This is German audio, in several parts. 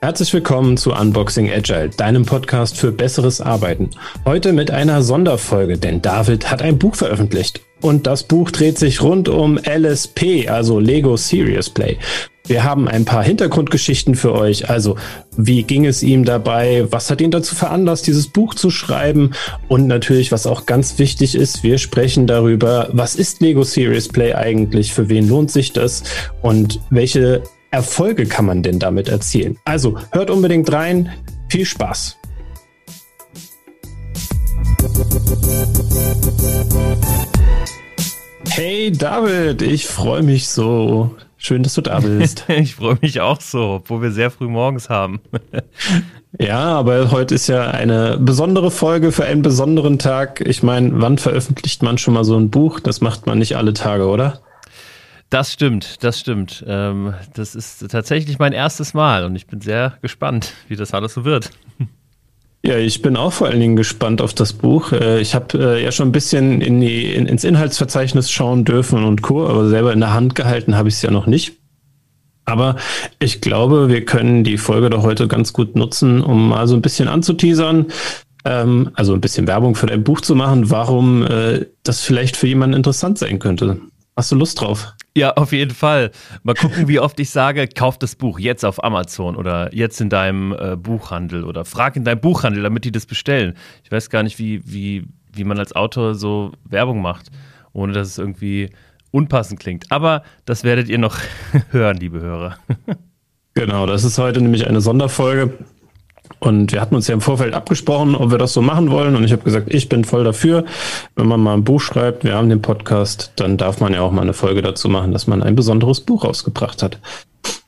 Herzlich willkommen zu Unboxing Agile, deinem Podcast für besseres Arbeiten. Heute mit einer Sonderfolge, denn David hat ein Buch veröffentlicht. Und das Buch dreht sich rund um LSP, also Lego Serious Play. Wir haben ein paar Hintergrundgeschichten für euch. Also, wie ging es ihm dabei? Was hat ihn dazu veranlasst, dieses Buch zu schreiben? Und natürlich, was auch ganz wichtig ist, wir sprechen darüber, was ist Lego Serious Play eigentlich? Für wen lohnt sich das? Und welche Erfolge kann man denn damit erzielen? Also hört unbedingt rein. Viel Spaß. Hey David, ich freue mich so. Schön, dass du da bist. ich freue mich auch so, obwohl wir sehr früh morgens haben. ja, aber heute ist ja eine besondere Folge für einen besonderen Tag. Ich meine, wann veröffentlicht man schon mal so ein Buch? Das macht man nicht alle Tage, oder? Das stimmt, das stimmt. Ähm, das ist tatsächlich mein erstes Mal und ich bin sehr gespannt, wie das alles so wird. Ja, ich bin auch vor allen Dingen gespannt auf das Buch. Äh, ich habe äh, ja schon ein bisschen in die, in, ins Inhaltsverzeichnis schauen dürfen und Co., aber selber in der Hand gehalten habe ich es ja noch nicht. Aber ich glaube, wir können die Folge doch heute ganz gut nutzen, um mal so ein bisschen anzuteasern, ähm, also ein bisschen Werbung für dein Buch zu machen, warum äh, das vielleicht für jemanden interessant sein könnte. Hast du Lust drauf? Ja, auf jeden Fall. Mal gucken, wie oft ich sage, kauf das Buch jetzt auf Amazon oder jetzt in deinem äh, Buchhandel oder frag in deinem Buchhandel, damit die das bestellen. Ich weiß gar nicht, wie, wie, wie man als Autor so Werbung macht, ohne dass es irgendwie unpassend klingt. Aber das werdet ihr noch hören, liebe Hörer. genau, das ist heute nämlich eine Sonderfolge. Und wir hatten uns ja im Vorfeld abgesprochen, ob wir das so machen wollen. Und ich habe gesagt, ich bin voll dafür. Wenn man mal ein Buch schreibt, wir haben den Podcast, dann darf man ja auch mal eine Folge dazu machen, dass man ein besonderes Buch rausgebracht hat.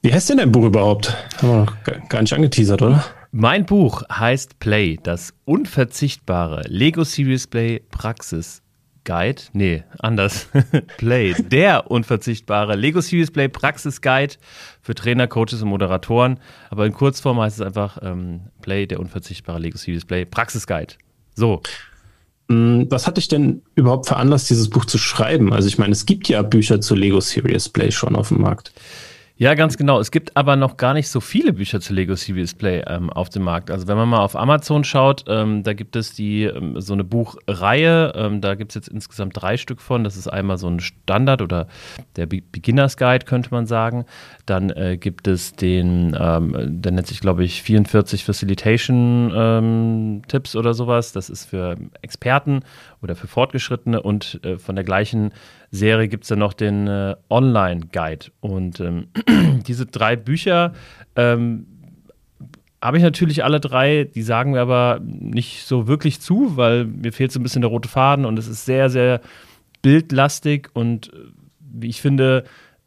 Wie heißt denn dein Buch überhaupt? Haben wir noch gar nicht angeteasert, oder? Mein Buch heißt Play, das unverzichtbare Lego Series Play Praxis Guide, nee, anders. Play, der unverzichtbare Lego Series Play Praxis Guide für Trainer, Coaches und Moderatoren. Aber in Kurzform heißt es einfach ähm, Play, der unverzichtbare Lego Series Play Praxis Guide. So. Mm, was hat dich denn überhaupt veranlasst, dieses Buch zu schreiben? Also ich meine, es gibt ja Bücher zu Lego Serious Play schon auf dem Markt. Ja, ganz genau. Es gibt aber noch gar nicht so viele Bücher zu Lego Serious Play ähm, auf dem Markt. Also wenn man mal auf Amazon schaut, ähm, da gibt es die ähm, so eine Buchreihe. Ähm, da gibt es jetzt insgesamt drei Stück von. Das ist einmal so ein Standard oder der Be Beginners Guide, könnte man sagen. Dann äh, gibt es den, ähm, der nennt sich, glaube ich, 44 Facilitation ähm, Tipps oder sowas. Das ist für Experten oder für Fortgeschrittene. Und äh, von der gleichen Serie gibt es dann noch den äh, Online-Guide. Und ähm, diese drei Bücher ähm, habe ich natürlich alle drei, die sagen mir aber nicht so wirklich zu, weil mir fehlt so ein bisschen der rote Faden und es ist sehr, sehr bildlastig und wie ich finde,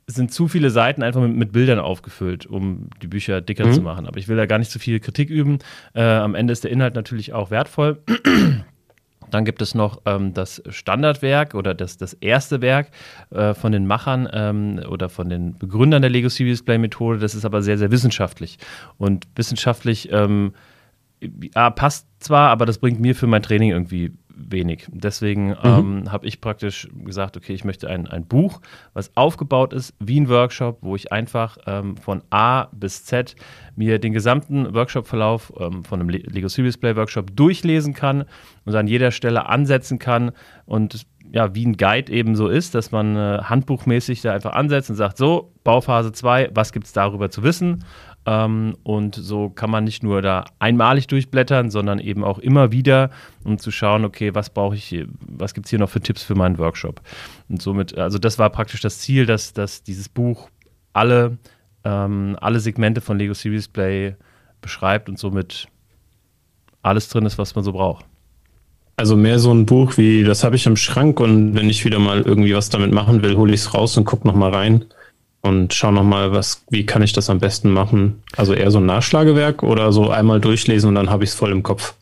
sind zu viele Seiten einfach mit, mit Bildern aufgefüllt, um die Bücher dicker mhm. zu machen. Aber ich will da gar nicht zu viel Kritik üben. Äh, am Ende ist der Inhalt natürlich auch wertvoll. Dann gibt es noch ähm, das Standardwerk oder das, das erste Werk äh, von den Machern ähm, oder von den Begründern der Lego Serious Play Methode. Das ist aber sehr, sehr wissenschaftlich. Und wissenschaftlich ähm, ja, passt zwar, aber das bringt mir für mein Training irgendwie wenig. Deswegen mhm. ähm, habe ich praktisch gesagt, okay, ich möchte ein, ein Buch, was aufgebaut ist wie ein Workshop, wo ich einfach ähm, von A bis Z mir den gesamten Workshop-Verlauf ähm, von einem Lego Serious Play Workshop durchlesen kann und an jeder Stelle ansetzen kann und ja, wie ein Guide eben so ist, dass man äh, handbuchmäßig da einfach ansetzt und sagt, so, Bauphase 2, was gibt es darüber zu wissen? Ähm, und so kann man nicht nur da einmalig durchblättern, sondern eben auch immer wieder, um zu schauen, okay, was brauche ich, was gibt es hier noch für Tipps für meinen Workshop? Und somit, also das war praktisch das Ziel, dass, dass dieses Buch alle, ähm, alle Segmente von Lego Series Play beschreibt und somit alles drin ist, was man so braucht. Also mehr so ein Buch wie, das habe ich im Schrank und wenn ich wieder mal irgendwie was damit machen will, hole ich es raus und gucke nochmal rein und schau nochmal, was, wie kann ich das am besten machen? Also eher so ein Nachschlagewerk oder so einmal durchlesen und dann habe ich es voll im Kopf.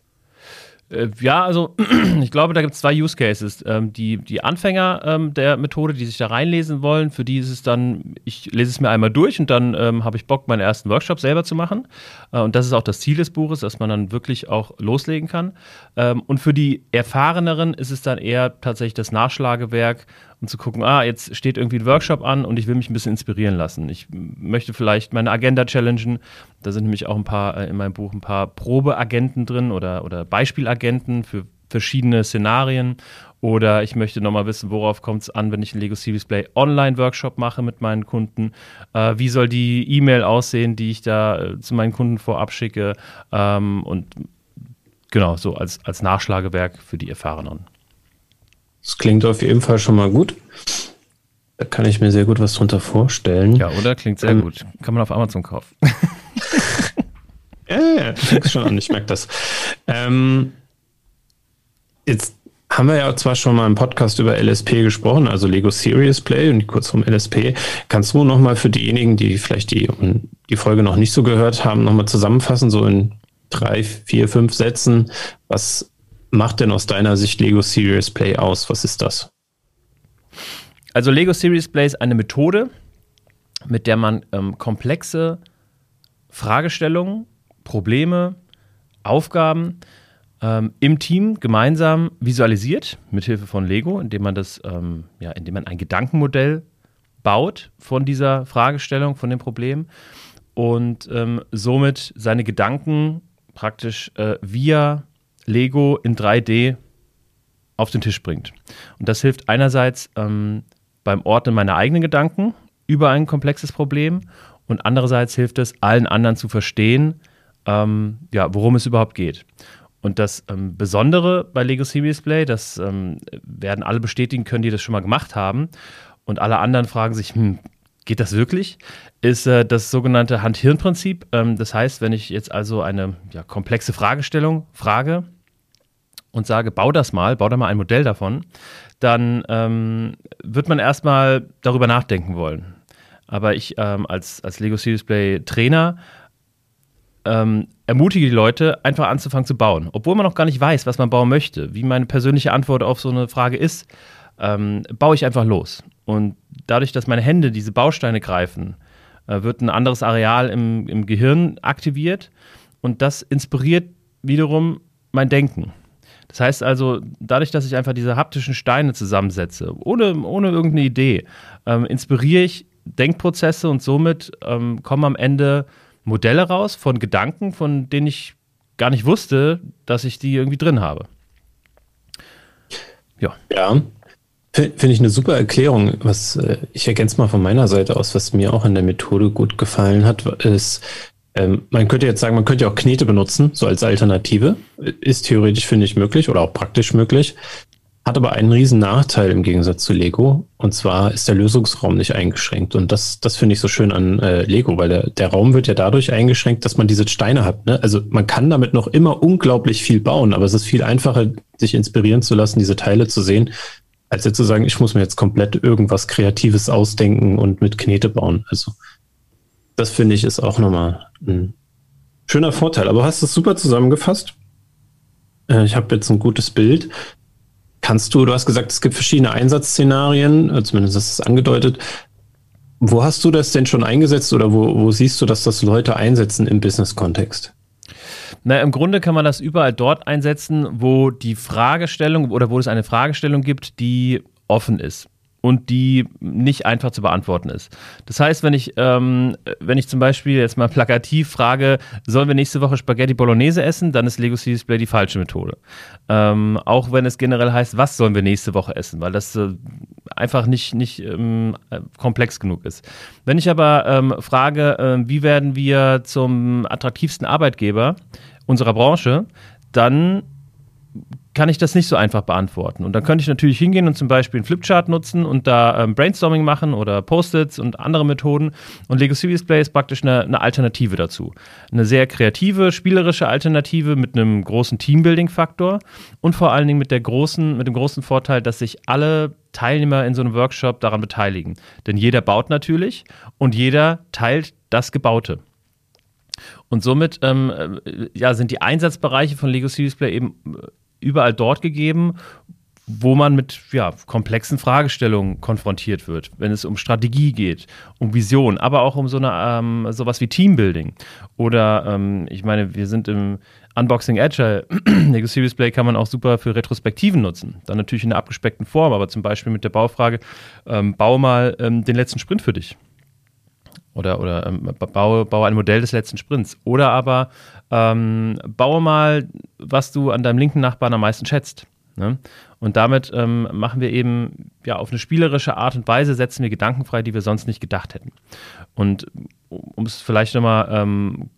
Äh, ja, also ich glaube, da gibt es zwei Use Cases. Ähm, die, die Anfänger ähm, der Methode, die sich da reinlesen wollen, für die ist es dann, ich lese es mir einmal durch und dann ähm, habe ich Bock, meinen ersten Workshop selber zu machen. Äh, und das ist auch das Ziel des Buches, dass man dann wirklich auch loslegen kann. Ähm, und für die Erfahreneren ist es dann eher tatsächlich das Nachschlagewerk und zu gucken, ah, jetzt steht irgendwie ein Workshop an und ich will mich ein bisschen inspirieren lassen. Ich möchte vielleicht meine Agenda challengen. Da sind nämlich auch ein paar äh, in meinem Buch ein paar Probeagenten drin oder, oder Beispielagenten für verschiedene Szenarien. Oder ich möchte nochmal wissen, worauf kommt es an, wenn ich einen Lego Series Play Online-Workshop mache mit meinen Kunden. Äh, wie soll die E-Mail aussehen, die ich da äh, zu meinen Kunden vorab schicke? Ähm, und genau, so als, als Nachschlagewerk für die Erfahrenen. Das klingt auf jeden Fall schon mal gut. Da kann ich mir sehr gut was drunter vorstellen. Ja, oder? Klingt sehr ähm, gut. Kann man auf Amazon kaufen. ja, ja, du schon an, ich merke das. Ähm, jetzt haben wir ja zwar schon mal im Podcast über LSP gesprochen, also Lego Serious Play und kurzum LSP. Kannst du nochmal für diejenigen, die vielleicht die, die Folge noch nicht so gehört haben, nochmal zusammenfassen, so in drei, vier, fünf Sätzen, was macht denn aus deiner Sicht Lego Serious Play aus? Was ist das? Also Lego Serious Play ist eine Methode, mit der man ähm, komplexe Fragestellungen, Probleme, Aufgaben ähm, im Team gemeinsam visualisiert, mithilfe von Lego, indem man das, ähm, ja, indem man ein Gedankenmodell baut von dieser Fragestellung, von dem Problem und ähm, somit seine Gedanken praktisch äh, via Lego in 3D auf den Tisch bringt. Und das hilft einerseits ähm, beim Ordnen meiner eigenen Gedanken über ein komplexes Problem und andererseits hilft es allen anderen zu verstehen, ähm, ja, worum es überhaupt geht. Und das ähm, Besondere bei Lego Series Play, das ähm, werden alle bestätigen können, die das schon mal gemacht haben. Und alle anderen fragen sich, hm, geht das wirklich? Ist äh, das sogenannte Hand-Hirn-Prinzip. Ähm, das heißt, wenn ich jetzt also eine ja, komplexe Fragestellung frage, und sage, bau das mal, bau da mal ein Modell davon, dann ähm, wird man erstmal darüber nachdenken wollen. Aber ich ähm, als, als Lego Series Play Trainer ähm, ermutige die Leute, einfach anzufangen zu bauen. Obwohl man noch gar nicht weiß, was man bauen möchte. Wie meine persönliche Antwort auf so eine Frage ist, ähm, baue ich einfach los. Und dadurch, dass meine Hände diese Bausteine greifen, äh, wird ein anderes Areal im, im Gehirn aktiviert und das inspiriert wiederum mein Denken. Das heißt also, dadurch, dass ich einfach diese haptischen Steine zusammensetze, ohne, ohne irgendeine Idee, ähm, inspiriere ich Denkprozesse und somit ähm, kommen am Ende Modelle raus von Gedanken, von denen ich gar nicht wusste, dass ich die irgendwie drin habe. Ja. Ja. Finde ich eine super Erklärung. Was äh, ich ergänze mal von meiner Seite aus, was mir auch an der Methode gut gefallen hat, ist, ähm, man könnte jetzt sagen, man könnte auch Knete benutzen, so als Alternative. Ist theoretisch, finde ich, möglich oder auch praktisch möglich. Hat aber einen riesen Nachteil im Gegensatz zu Lego. Und zwar ist der Lösungsraum nicht eingeschränkt. Und das, das finde ich so schön an äh, Lego, weil der, der Raum wird ja dadurch eingeschränkt, dass man diese Steine hat. Ne? Also man kann damit noch immer unglaublich viel bauen, aber es ist viel einfacher, sich inspirieren zu lassen, diese Teile zu sehen, als jetzt zu sagen, ich muss mir jetzt komplett irgendwas Kreatives ausdenken und mit Knete bauen. Also das finde ich ist auch nochmal ein schöner Vorteil. Aber du hast es super zusammengefasst. Äh, ich habe jetzt ein gutes Bild. Kannst du, du hast gesagt, es gibt verschiedene Einsatzszenarien, äh, zumindest ist es angedeutet. Wo hast du das denn schon eingesetzt oder wo, wo siehst du, dass das Leute einsetzen im Business-Kontext? Na, im Grunde kann man das überall dort einsetzen, wo die Fragestellung oder wo es eine Fragestellung gibt, die offen ist und die nicht einfach zu beantworten ist. Das heißt, wenn ich, ähm, wenn ich zum Beispiel jetzt mal plakativ frage, sollen wir nächste Woche Spaghetti Bolognese essen, dann ist Lego Display die falsche Methode. Ähm, auch wenn es generell heißt, was sollen wir nächste Woche essen, weil das äh, einfach nicht, nicht ähm, komplex genug ist. Wenn ich aber ähm, frage, äh, wie werden wir zum attraktivsten Arbeitgeber unserer Branche, dann kann ich das nicht so einfach beantworten. Und dann könnte ich natürlich hingehen und zum Beispiel einen Flipchart nutzen und da ähm, Brainstorming machen oder Post-its und andere Methoden. Und Lego Serious Play ist praktisch eine, eine, Alternative dazu. Eine sehr kreative, spielerische Alternative mit einem großen Teambuilding-Faktor und vor allen Dingen mit, der großen, mit dem großen Vorteil, dass sich alle Teilnehmer in so einem Workshop daran beteiligen. Denn jeder baut natürlich und jeder teilt das Gebaute. Und somit ähm, äh, ja, sind die Einsatzbereiche von Lego Serious Play eben überall dort gegeben, wo man mit ja, komplexen Fragestellungen konfrontiert wird, wenn es um Strategie geht, um Vision, aber auch um so eine ähm, sowas wie Teambuilding. Oder ähm, ich meine, wir sind im Unboxing Agile. Lego Series Play kann man auch super für Retrospektiven nutzen. Dann natürlich in einer abgespeckten Form, aber zum Beispiel mit der Baufrage, ähm, bau mal ähm, den letzten Sprint für dich. Oder, oder ähm, baue, baue ein Modell des letzten Sprints. Oder aber ähm, baue mal, was du an deinem linken Nachbarn am meisten schätzt. Ne? Und damit ähm, machen wir eben ja auf eine spielerische Art und Weise setzen wir Gedanken frei, die wir sonst nicht gedacht hätten. Und um es vielleicht nochmal ähm,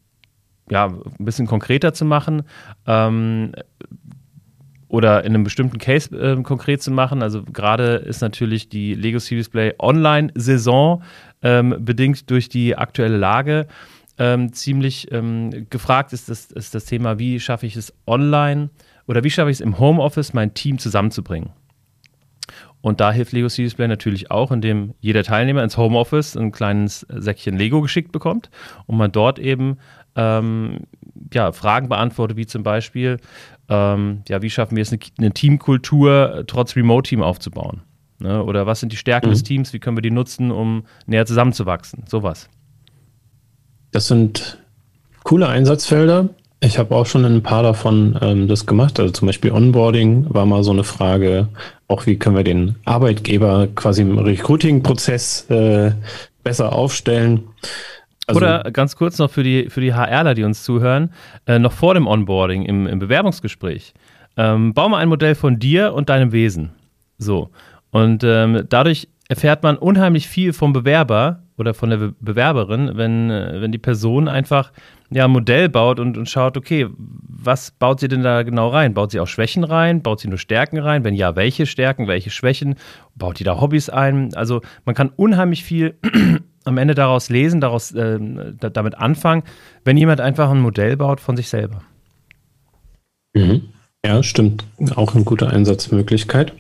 ja, ein bisschen konkreter zu machen ähm, oder in einem bestimmten Case äh, konkret zu machen. Also gerade ist natürlich die Lego Series Play Online-Saison ähm, bedingt durch die aktuelle Lage ähm, ziemlich ähm, gefragt ist das, ist das Thema, wie schaffe ich es online oder wie schaffe ich es im Homeoffice, mein Team zusammenzubringen. Und da hilft Lego Series Play natürlich auch, indem jeder Teilnehmer ins Homeoffice ein kleines Säckchen Lego geschickt bekommt und man dort eben ähm, ja, Fragen beantwortet, wie zum Beispiel, ähm, ja, wie schaffen wir es, eine, eine Teamkultur trotz Remote-Team aufzubauen? Ne? Oder was sind die Stärken mhm. des Teams, wie können wir die nutzen, um näher zusammenzuwachsen? Sowas. Das sind coole Einsatzfelder. Ich habe auch schon in ein paar davon ähm, das gemacht. Also zum Beispiel Onboarding war mal so eine Frage. Auch wie können wir den Arbeitgeber quasi im Recruiting-Prozess äh, besser aufstellen. Also, Oder ganz kurz noch für die, für die HRler, die uns zuhören, äh, noch vor dem Onboarding im, im Bewerbungsgespräch. Ähm, bau mal ein Modell von dir und deinem Wesen. So. Und ähm, dadurch erfährt man unheimlich viel vom Bewerber oder von der Be Bewerberin, wenn, äh, wenn die Person einfach ja, ein Modell baut und, und schaut, okay, was baut sie denn da genau rein? Baut sie auch Schwächen rein? Baut sie nur Stärken rein? Wenn ja, welche Stärken, welche Schwächen? Baut die da Hobbys ein? Also man kann unheimlich viel am Ende daraus lesen, daraus äh, damit anfangen, wenn jemand einfach ein Modell baut von sich selber. Mhm. Ja, stimmt. Auch eine gute Einsatzmöglichkeit.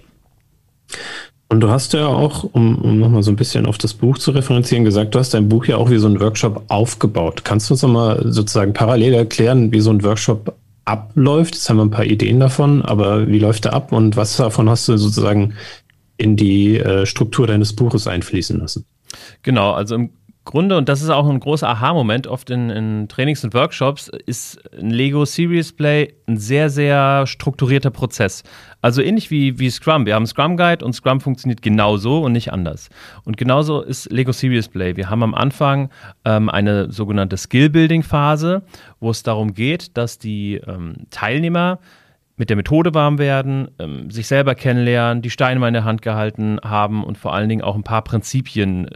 Und du hast ja auch, um, um nochmal so ein bisschen auf das Buch zu referenzieren, gesagt, du hast dein Buch ja auch wie so ein Workshop aufgebaut. Kannst du uns nochmal sozusagen parallel erklären, wie so ein Workshop abläuft? Jetzt haben wir ein paar Ideen davon, aber wie läuft er ab und was davon hast du sozusagen in die äh, Struktur deines Buches einfließen lassen? Genau, also im Grunde, und das ist auch ein großer Aha-Moment oft in, in, Trainings und Workshops, ist ein Lego Series Play ein sehr, sehr strukturierter Prozess. Also ähnlich wie, wie Scrum. Wir haben Scrum Guide und Scrum funktioniert genauso und nicht anders. Und genauso ist Lego Series Play. Wir haben am Anfang ähm, eine sogenannte Skill-Building-Phase, wo es darum geht, dass die ähm, Teilnehmer mit der Methode warm werden, ähm, sich selber kennenlernen, die Steine mal in der Hand gehalten haben und vor allen Dingen auch ein paar Prinzipien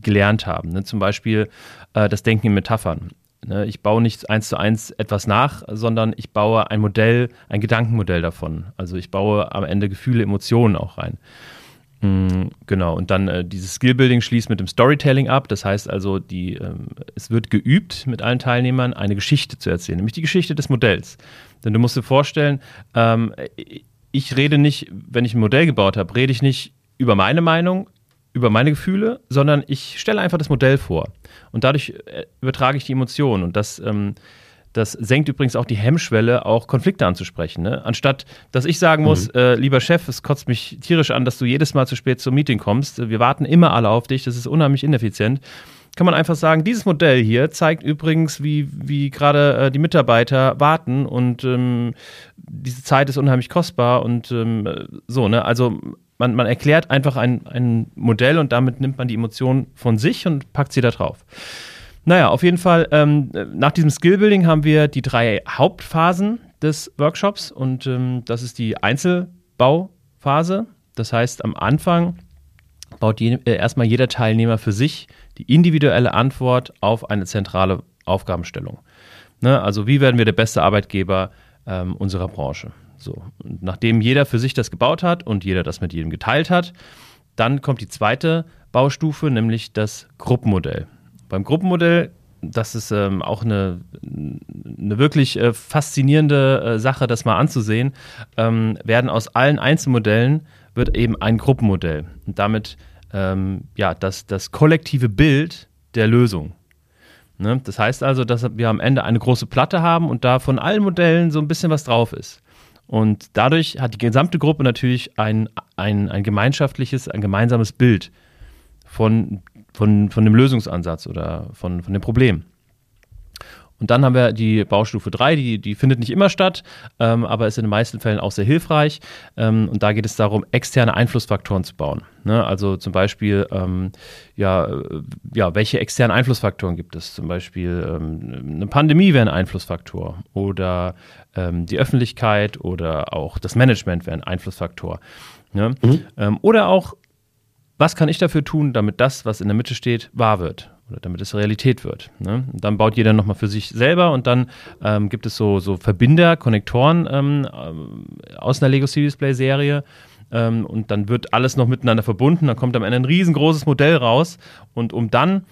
gelernt haben. Ne? Zum Beispiel äh, das Denken in Metaphern. Ne? Ich baue nicht eins zu eins etwas nach, sondern ich baue ein Modell, ein Gedankenmodell davon. Also ich baue am Ende Gefühle, Emotionen auch rein. Mhm, genau, und dann äh, dieses Skillbuilding schließt mit dem Storytelling ab. Das heißt also, die, ähm, es wird geübt mit allen Teilnehmern, eine Geschichte zu erzählen, nämlich die Geschichte des Modells. Denn du musst dir vorstellen, ähm, ich rede nicht, wenn ich ein Modell gebaut habe, rede ich nicht über meine Meinung, über meine Gefühle, sondern ich stelle einfach das Modell vor. Und dadurch äh, übertrage ich die Emotionen. Und das, ähm, das senkt übrigens auch die Hemmschwelle, auch Konflikte anzusprechen. Ne? Anstatt, dass ich sagen muss, mhm. äh, lieber Chef, es kotzt mich tierisch an, dass du jedes Mal zu spät zum Meeting kommst. Wir warten immer alle auf dich, das ist unheimlich ineffizient. Kann man einfach sagen, dieses Modell hier zeigt übrigens, wie, wie gerade äh, die Mitarbeiter warten und ähm, diese Zeit ist unheimlich kostbar und ähm, so, ne? Also man, man erklärt einfach ein, ein Modell und damit nimmt man die Emotion von sich und packt sie da drauf. Naja, auf jeden Fall, ähm, nach diesem Skillbuilding haben wir die drei Hauptphasen des Workshops und ähm, das ist die Einzelbauphase. Das heißt, am Anfang baut je, äh, erstmal jeder Teilnehmer für sich die individuelle Antwort auf eine zentrale Aufgabenstellung. Ne? Also, wie werden wir der beste Arbeitgeber ähm, unserer Branche? So, und nachdem jeder für sich das gebaut hat und jeder das mit jedem geteilt hat, dann kommt die zweite Baustufe, nämlich das Gruppenmodell. Beim Gruppenmodell, das ist ähm, auch eine, eine wirklich äh, faszinierende äh, Sache, das mal anzusehen, ähm, werden aus allen Einzelmodellen wird eben ein Gruppenmodell. Und damit ähm, ja, das, das kollektive Bild der Lösung. Ne? Das heißt also, dass wir am Ende eine große Platte haben und da von allen Modellen so ein bisschen was drauf ist. Und dadurch hat die gesamte Gruppe natürlich ein, ein, ein gemeinschaftliches, ein gemeinsames Bild von, von, von dem Lösungsansatz oder von, von dem Problem. Und dann haben wir die Baustufe 3, die, die findet nicht immer statt, ähm, aber ist in den meisten Fällen auch sehr hilfreich. Ähm, und da geht es darum, externe Einflussfaktoren zu bauen. Ne? Also zum Beispiel, ähm, ja, äh, ja, welche externen Einflussfaktoren gibt es? Zum Beispiel ähm, eine Pandemie wäre ein Einflussfaktor oder ähm, die Öffentlichkeit oder auch das Management wäre ein Einflussfaktor. Ne? Mhm. Ähm, oder auch, was kann ich dafür tun, damit das, was in der Mitte steht, wahr wird? Oder damit es Realität wird. Ne? dann baut jeder nochmal für sich selber und dann ähm, gibt es so, so Verbinder, Konnektoren ähm, äh, aus einer Lego Series Play Serie. Ähm, und dann wird alles noch miteinander verbunden. Dann kommt am Ende ein riesengroßes Modell raus. Und um dann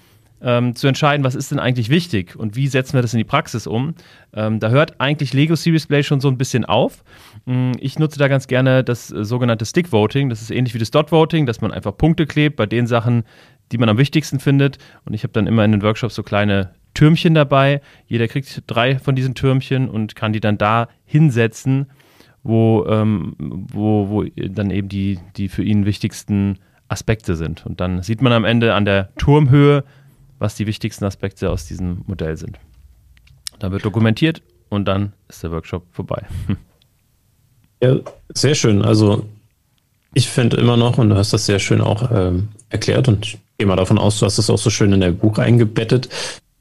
ähm, zu entscheiden, was ist denn eigentlich wichtig und wie setzen wir das in die Praxis um. Ähm, da hört eigentlich Lego Series Play schon so ein bisschen auf. Ähm, ich nutze da ganz gerne das äh, sogenannte Stick Voting. Das ist ähnlich wie das Dot Voting, dass man einfach Punkte klebt bei den Sachen, die man am wichtigsten findet. Und ich habe dann immer in den Workshops so kleine Türmchen dabei. Jeder kriegt drei von diesen Türmchen und kann die dann da hinsetzen, wo, ähm, wo, wo dann eben die, die für ihn wichtigsten Aspekte sind. Und dann sieht man am Ende an der Turmhöhe, was die wichtigsten Aspekte aus diesem Modell sind. Dann wird dokumentiert und dann ist der Workshop vorbei. Ja, sehr schön. Also ich finde immer noch, und du hast das sehr schön auch ähm, erklärt und gehe mal davon aus, du hast es auch so schön in der Buch eingebettet,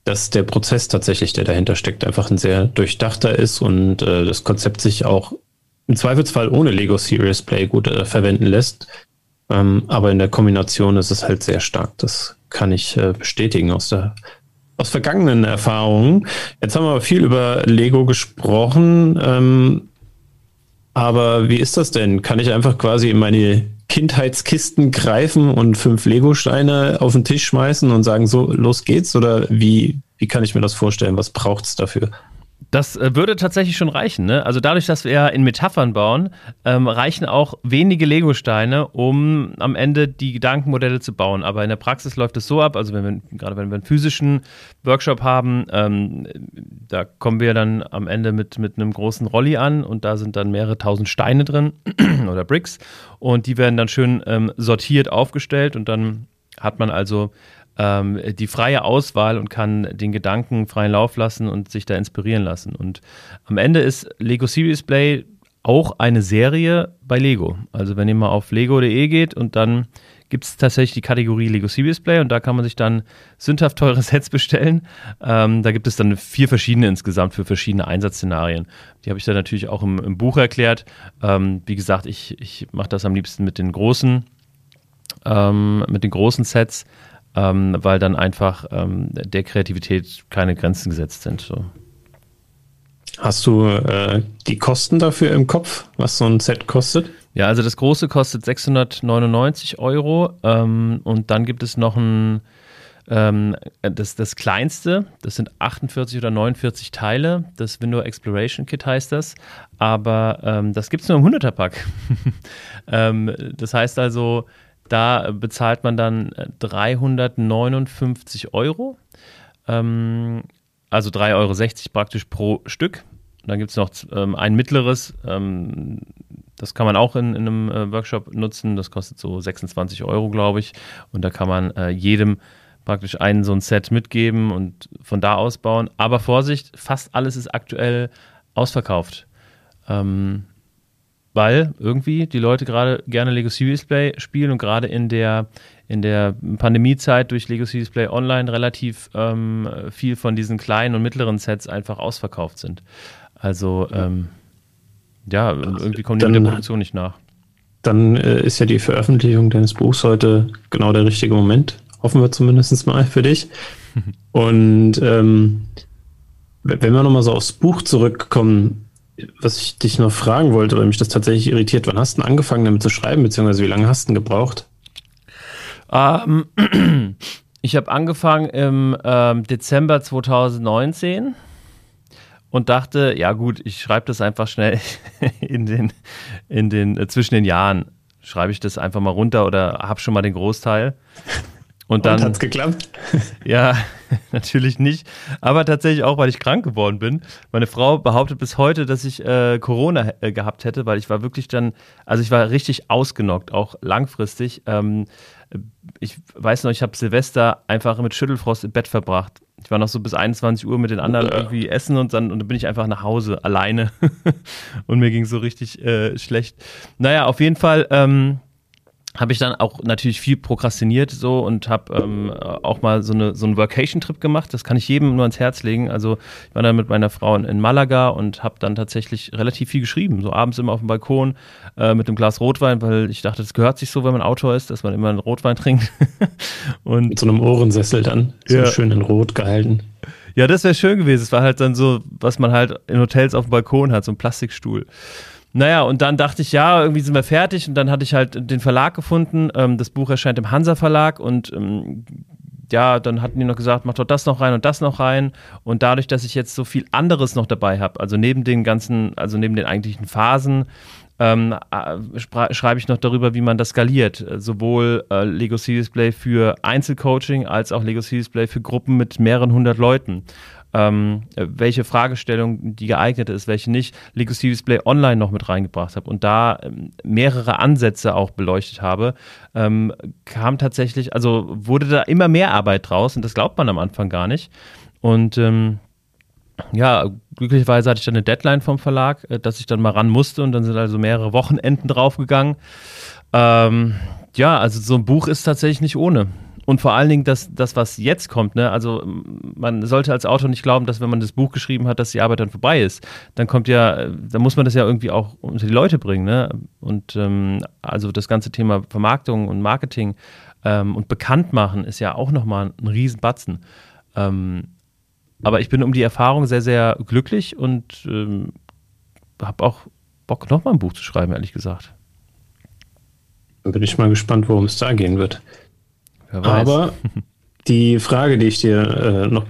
dass der Prozess tatsächlich, der dahinter steckt, einfach ein sehr durchdachter ist und äh, das Konzept sich auch im Zweifelsfall ohne Lego Serious Play gut äh, verwenden lässt. Ähm, aber in der Kombination ist es halt sehr stark. Das kann ich äh, bestätigen aus der aus vergangenen Erfahrungen. Jetzt haben wir viel über Lego gesprochen. Ähm, aber wie ist das denn? Kann ich einfach quasi in meine Kindheitskisten greifen und fünf Lego-Steine auf den Tisch schmeißen und sagen, so, los geht's? Oder wie, wie kann ich mir das vorstellen? Was braucht es dafür? Das äh, würde tatsächlich schon reichen. Ne? Also dadurch, dass wir in Metaphern bauen, ähm, reichen auch wenige Lego-Steine, um am Ende die Gedankenmodelle zu bauen. Aber in der Praxis läuft es so ab, also wenn wir, gerade wenn wir einen physischen Workshop haben, ähm, da kommen wir dann am Ende mit, mit einem großen Rolli an und da sind dann mehrere tausend Steine drin oder Bricks und die werden dann schön ähm, sortiert aufgestellt und dann hat man also ähm, die freie Auswahl und kann den Gedanken freien Lauf lassen und sich da inspirieren lassen. Und am Ende ist Lego Serious Play auch eine Serie bei Lego. Also wenn ihr mal auf lego.de geht und dann gibt es tatsächlich die Kategorie Lego Serious Play und da kann man sich dann sündhaft teure Sets bestellen. Ähm, da gibt es dann vier verschiedene insgesamt für verschiedene Einsatzszenarien. Die habe ich dann natürlich auch im, im Buch erklärt. Ähm, wie gesagt, ich, ich mache das am liebsten mit den großen, ähm, mit den großen Sets, ähm, weil dann einfach ähm, der Kreativität keine Grenzen gesetzt sind. So. Hast du äh, die Kosten dafür im Kopf, was so ein Set kostet? Ja, also das große kostet 699 Euro ähm, und dann gibt es noch ein, ähm, das, das kleinste, das sind 48 oder 49 Teile, das Window Exploration Kit heißt das, aber ähm, das gibt es nur im 100er-Pack. Ähm, das heißt also, da bezahlt man dann 359 äh, Euro. Ähm, also 3,60 Euro praktisch pro Stück. Dann gibt es noch ähm, ein mittleres, ähm, das kann man auch in, in einem äh, Workshop nutzen. Das kostet so 26 Euro, glaube ich. Und da kann man äh, jedem praktisch einen so ein Set mitgeben und von da aus bauen. Aber Vorsicht, fast alles ist aktuell ausverkauft. Ähm, weil irgendwie die Leute gerade gerne Lego Serious Play spielen und gerade in der, in der Pandemiezeit durch Lego Serious Play Online relativ ähm, viel von diesen kleinen und mittleren Sets einfach ausverkauft sind. Also ähm, ja, irgendwie kommt die mit der Produktion nicht nach. Dann äh, ist ja die Veröffentlichung deines Buchs heute genau der richtige Moment. Hoffen wir zumindest mal für dich. und ähm, wenn wir nochmal so aufs Buch zurückkommen, was ich dich noch fragen wollte, weil mich das tatsächlich irritiert, wann hast du angefangen damit zu schreiben, beziehungsweise wie lange hast du gebraucht? Ähm, ich habe angefangen im ähm, Dezember 2019 und dachte, ja gut, ich schreibe das einfach schnell in den, in den, äh, zwischen den Jahren schreibe ich das einfach mal runter oder habe schon mal den Großteil. Und dann hat es geklappt? Ja, natürlich nicht. Aber tatsächlich auch, weil ich krank geworden bin. Meine Frau behauptet bis heute, dass ich äh, Corona äh, gehabt hätte, weil ich war wirklich dann, also ich war richtig ausgenockt, auch langfristig. Ähm, ich weiß noch, ich habe Silvester einfach mit Schüttelfrost im Bett verbracht. Ich war noch so bis 21 Uhr mit den anderen irgendwie essen und dann, und dann bin ich einfach nach Hause alleine. und mir ging so richtig äh, schlecht. Naja, auf jeden Fall. Ähm, habe ich dann auch natürlich viel prokrastiniert so und habe ähm, auch mal so, eine, so einen Vacation-Trip gemacht. Das kann ich jedem nur ans Herz legen. Also ich war dann mit meiner Frau in Malaga und habe dann tatsächlich relativ viel geschrieben. So abends immer auf dem Balkon äh, mit einem Glas Rotwein, weil ich dachte, das gehört sich so, wenn man Autor ist, dass man immer einen Rotwein trinkt. und mit so einem Ohrensessel dann, so ja. schön in Rot gehalten. Ja, das wäre schön gewesen. Es war halt dann so, was man halt in Hotels auf dem Balkon hat, so ein Plastikstuhl. Naja, und dann dachte ich, ja, irgendwie sind wir fertig. Und dann hatte ich halt den Verlag gefunden. Ähm, das Buch erscheint im Hansa Verlag und ähm, ja, dann hatten die noch gesagt, mach doch das noch rein und das noch rein. Und dadurch, dass ich jetzt so viel anderes noch dabei habe, also neben den ganzen, also neben den eigentlichen Phasen, ähm, äh, schreibe ich noch darüber, wie man das skaliert. Sowohl äh, Lego Series Play für Einzelcoaching als auch Lego Series Play für Gruppen mit mehreren hundert Leuten ähm, welche Fragestellung die geeignete ist, welche nicht, Lego Series Play Online noch mit reingebracht habe und da ähm, mehrere Ansätze auch beleuchtet habe, ähm, kam tatsächlich, also wurde da immer mehr Arbeit draus und das glaubt man am Anfang gar nicht. Und ähm, ja, glücklicherweise hatte ich dann eine Deadline vom Verlag, äh, dass ich dann mal ran musste und dann sind also mehrere Wochenenden draufgegangen. Ähm, ja, also so ein Buch ist tatsächlich nicht ohne. Und vor allen Dingen das, das, was jetzt kommt, ne? also man sollte als Autor nicht glauben, dass wenn man das Buch geschrieben hat, dass die Arbeit dann vorbei ist. Dann kommt ja, dann muss man das ja irgendwie auch unter die Leute bringen. Ne? Und ähm, also das ganze Thema Vermarktung und Marketing ähm, und Bekanntmachen ist ja auch nochmal ein Riesenbatzen. Ähm, aber ich bin um die Erfahrung sehr, sehr glücklich und ähm, habe auch Bock, nochmal ein Buch zu schreiben, ehrlich gesagt. Dann bin ich mal gespannt, worum es da gehen wird. Aber die Frage, die ich dir äh, noch,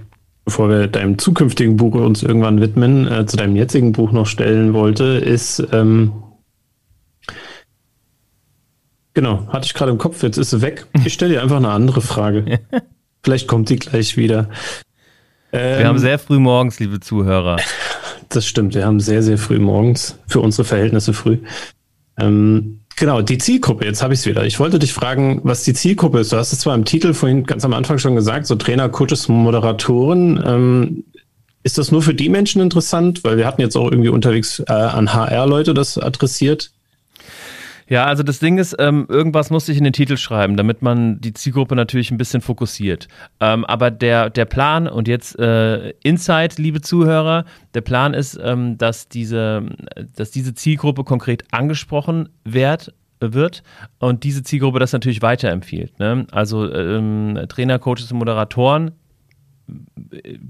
bevor wir deinem zukünftigen Buch uns irgendwann widmen, äh, zu deinem jetzigen Buch noch stellen wollte, ist, ähm, genau, hatte ich gerade im Kopf, jetzt ist sie weg. Ich stelle dir einfach eine andere Frage. Vielleicht kommt sie gleich wieder. Ähm, wir haben ähm, sehr früh morgens, liebe Zuhörer. Das stimmt, wir haben sehr, sehr früh morgens, für unsere Verhältnisse früh. Ähm, Genau, die Zielgruppe, jetzt habe ich es wieder. Ich wollte dich fragen, was die Zielgruppe ist. Du hast es zwar im Titel vorhin ganz am Anfang schon gesagt, so Trainer, Coaches, Moderatoren. Ähm, ist das nur für die Menschen interessant? Weil wir hatten jetzt auch irgendwie unterwegs äh, an HR-Leute das adressiert. Ja, also das Ding ist, ähm, irgendwas muss ich in den Titel schreiben, damit man die Zielgruppe natürlich ein bisschen fokussiert. Ähm, aber der, der Plan und jetzt äh, Insight, liebe Zuhörer, der Plan ist, ähm, dass, diese, dass diese Zielgruppe konkret angesprochen wird, wird und diese Zielgruppe das natürlich weiterempfiehlt. Ne? Also ähm, Trainer, Coaches und Moderatoren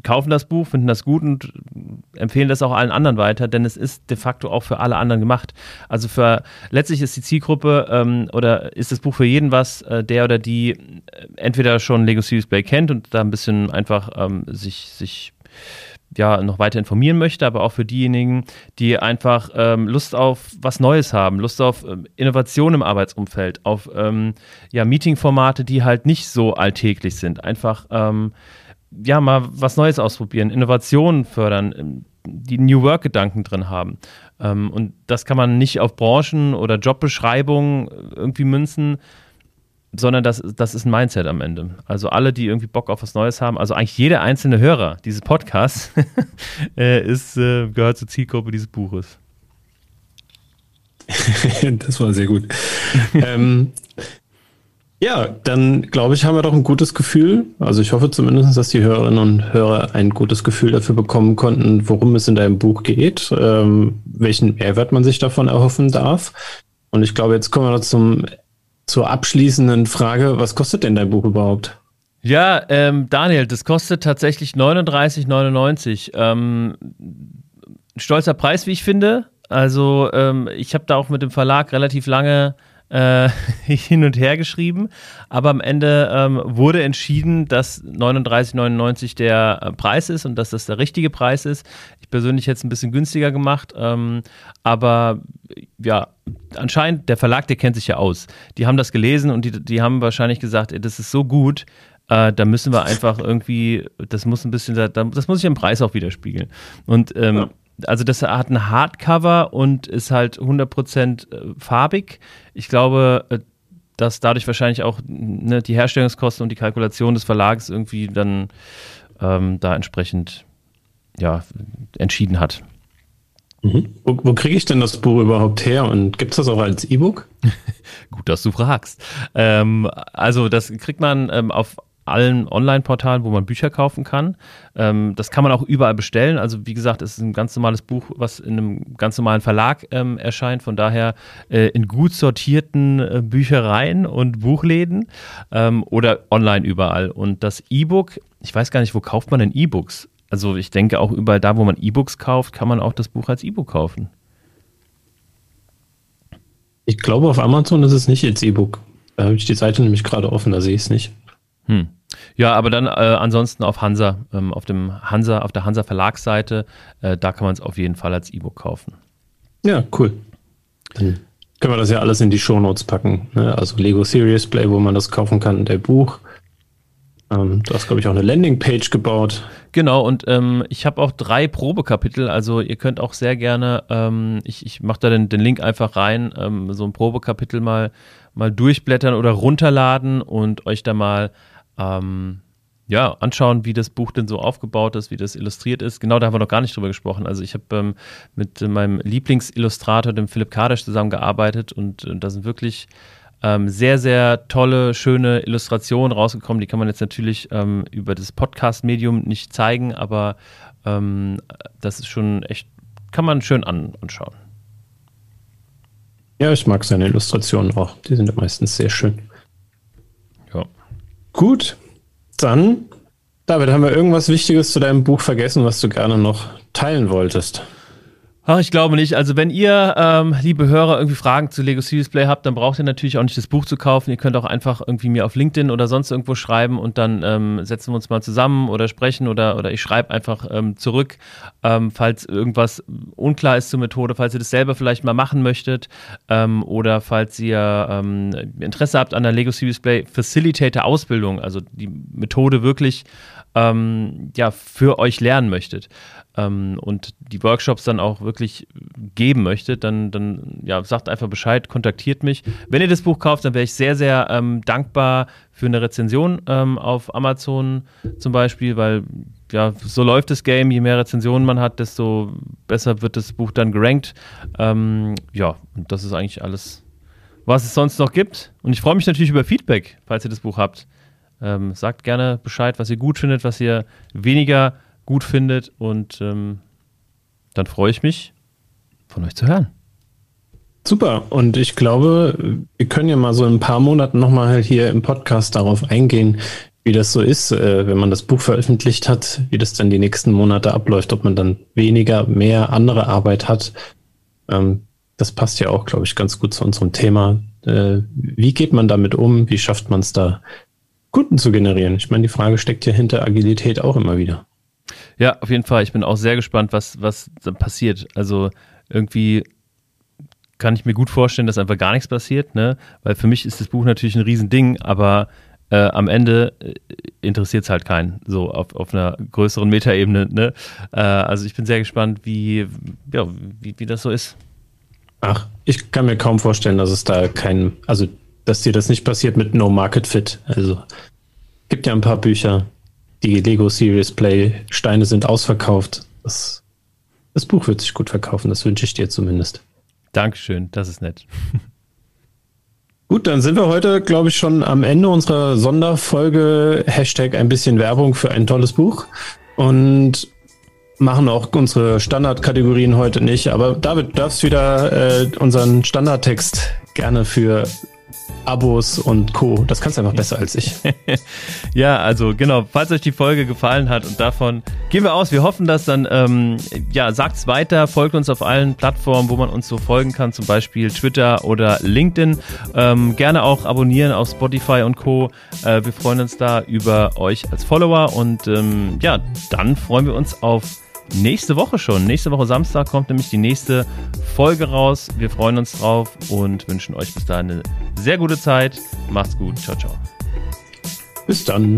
kaufen das Buch, finden das gut und empfehlen das auch allen anderen weiter, denn es ist de facto auch für alle anderen gemacht. Also für letztlich ist die Zielgruppe ähm, oder ist das Buch für jeden was, äh, der oder die äh, entweder schon Lego Series Play kennt und da ein bisschen einfach ähm, sich, sich ja, noch weiter informieren möchte, aber auch für diejenigen, die einfach ähm, Lust auf was Neues haben, Lust auf ähm, Innovation im Arbeitsumfeld, auf ähm, ja, Meetingformate, die halt nicht so alltäglich sind. Einfach ähm, ja, mal was Neues ausprobieren, Innovationen fördern, ähm, die New Work-Gedanken drin haben. Ähm, und das kann man nicht auf Branchen oder Jobbeschreibungen irgendwie münzen, sondern das, das ist ein Mindset am Ende. Also alle, die irgendwie Bock auf was Neues haben, also eigentlich jeder einzelne Hörer dieses Podcasts äh, ist, äh, gehört zur Zielgruppe dieses Buches. das war sehr gut. ähm, ja, dann glaube ich, haben wir doch ein gutes Gefühl. Also ich hoffe zumindest, dass die Hörerinnen und Hörer ein gutes Gefühl dafür bekommen konnten, worum es in deinem Buch geht, ähm, welchen Mehrwert man sich davon erhoffen darf. Und ich glaube, jetzt kommen wir noch zum, zur abschließenden Frage. Was kostet denn dein Buch überhaupt? Ja, ähm, Daniel, das kostet tatsächlich 39,99. Ähm, stolzer Preis, wie ich finde. Also ähm, ich habe da auch mit dem Verlag relativ lange äh, hin und her geschrieben, aber am Ende ähm, wurde entschieden, dass 39,99 der äh, Preis ist und dass das der richtige Preis ist. Ich persönlich hätte es ein bisschen günstiger gemacht, ähm, aber ja, anscheinend, der Verlag, der kennt sich ja aus. Die haben das gelesen und die, die haben wahrscheinlich gesagt, ey, das ist so gut, äh, da müssen wir einfach irgendwie, das muss ein bisschen, das muss sich im Preis auch widerspiegeln. Und ähm, ja also das hat ein Hardcover und ist halt 100% äh, farbig. Ich glaube, äh, dass dadurch wahrscheinlich auch ne, die Herstellungskosten und die Kalkulation des Verlags irgendwie dann ähm, da entsprechend ja, entschieden hat. Mhm. Wo, wo kriege ich denn das Buch überhaupt her und gibt es das auch als E-Book? Gut, dass du fragst. Ähm, also das kriegt man ähm, auf allen Online-Portalen, wo man Bücher kaufen kann. Ähm, das kann man auch überall bestellen. Also wie gesagt, es ist ein ganz normales Buch, was in einem ganz normalen Verlag ähm, erscheint. Von daher äh, in gut sortierten äh, Büchereien und Buchläden ähm, oder online überall. Und das E-Book, ich weiß gar nicht, wo kauft man denn E-Books? Also ich denke auch überall da, wo man E-Books kauft, kann man auch das Buch als E-Book kaufen. Ich glaube, auf Amazon ist es nicht als E-Book. Da habe ich die Seite nämlich gerade offen, da sehe ich es nicht. Hm. Ja, aber dann äh, ansonsten auf Hansa, ähm, auf dem Hansa, auf der Hansa Verlagsseite, äh, da kann man es auf jeden Fall als E-Book kaufen. Ja, cool. Dann können wir das ja alles in die Shownotes packen. Ne? Also Lego Serious Play, wo man das kaufen kann, der Buch. Ähm, du hast, glaube ich, auch eine Landingpage gebaut. Genau, und ähm, ich habe auch drei Probekapitel. Also ihr könnt auch sehr gerne, ähm, ich, ich mache da den, den Link einfach rein, ähm, so ein Probekapitel mal, mal durchblättern oder runterladen und euch da mal ähm, ja, anschauen, wie das Buch denn so aufgebaut ist, wie das illustriert ist. Genau, da haben wir noch gar nicht drüber gesprochen. Also ich habe ähm, mit meinem Lieblingsillustrator, dem Philipp Kadesch, zusammengearbeitet und, und da sind wirklich ähm, sehr, sehr tolle, schöne Illustrationen rausgekommen. Die kann man jetzt natürlich ähm, über das Podcast-Medium nicht zeigen, aber ähm, das ist schon echt, kann man schön an anschauen. Ja, ich mag seine Illustrationen auch. Die sind meistens sehr schön. Gut, dann, David, haben wir irgendwas Wichtiges zu deinem Buch vergessen, was du gerne noch teilen wolltest? Ach, ich glaube nicht. Also wenn ihr, ähm, liebe Hörer, irgendwie Fragen zu Lego Serious Play habt, dann braucht ihr natürlich auch nicht das Buch zu kaufen. Ihr könnt auch einfach irgendwie mir auf LinkedIn oder sonst irgendwo schreiben und dann ähm, setzen wir uns mal zusammen oder sprechen oder, oder ich schreibe einfach ähm, zurück, ähm, falls irgendwas unklar ist zur Methode, falls ihr das selber vielleicht mal machen möchtet ähm, oder falls ihr ähm, Interesse habt an der Lego Serious Play Facilitator Ausbildung, also die Methode wirklich ja, für euch lernen möchtet ähm, und die Workshops dann auch wirklich geben möchte, dann, dann ja, sagt einfach Bescheid, kontaktiert mich. Wenn ihr das Buch kauft, dann wäre ich sehr, sehr ähm, dankbar für eine Rezension ähm, auf Amazon zum Beispiel, weil ja, so läuft das Game. Je mehr Rezensionen man hat, desto besser wird das Buch dann gerankt. Ähm, ja, und das ist eigentlich alles, was es sonst noch gibt. Und ich freue mich natürlich über Feedback, falls ihr das Buch habt. Ähm, sagt gerne Bescheid, was ihr gut findet, was ihr weniger gut findet. Und ähm, dann freue ich mich, von euch zu hören. Super. Und ich glaube, wir können ja mal so in ein paar Monaten nochmal hier im Podcast darauf eingehen, wie das so ist, äh, wenn man das Buch veröffentlicht hat, wie das dann die nächsten Monate abläuft, ob man dann weniger, mehr andere Arbeit hat. Ähm, das passt ja auch, glaube ich, ganz gut zu unserem Thema. Äh, wie geht man damit um? Wie schafft man es da, Kunden zu generieren? Ich meine, die Frage steckt ja hinter Agilität auch immer wieder. Ja, auf jeden Fall. Ich bin auch sehr gespannt, was, was passiert. Also irgendwie kann ich mir gut vorstellen, dass einfach gar nichts passiert, ne? Weil für mich ist das Buch natürlich ein Riesending, aber äh, am Ende äh, interessiert es halt keinen, so auf, auf einer größeren Metaebene, ne? Äh, also ich bin sehr gespannt, wie, ja, wie, wie das so ist. Ach, ich kann mir kaum vorstellen, dass es da kein, also dass dir das nicht passiert mit No Market Fit. Also gibt ja ein paar Bücher, die Lego Serious Play Steine sind ausverkauft. Das, das Buch wird sich gut verkaufen, das wünsche ich dir zumindest. Dankeschön, das ist nett. Gut, dann sind wir heute, glaube ich, schon am Ende unserer Sonderfolge. Hashtag ein bisschen Werbung für ein tolles Buch. Und machen auch unsere Standardkategorien heute nicht. Aber David, du darfst wieder äh, unseren Standardtext gerne für Abos und Co. Das kannst du einfach besser als ich. ja, also genau, falls euch die Folge gefallen hat und davon gehen wir aus. Wir hoffen, dass dann, ähm, ja, sagt's weiter, folgt uns auf allen Plattformen, wo man uns so folgen kann, zum Beispiel Twitter oder LinkedIn. Ähm, gerne auch abonnieren auf Spotify und Co. Äh, wir freuen uns da über euch als Follower und ähm, ja, dann freuen wir uns auf nächste Woche schon. Nächste Woche Samstag kommt nämlich die nächste Folge raus. Wir freuen uns drauf und wünschen euch bis dahin eine sehr gute Zeit. Macht's gut. Ciao, ciao. Bis dann.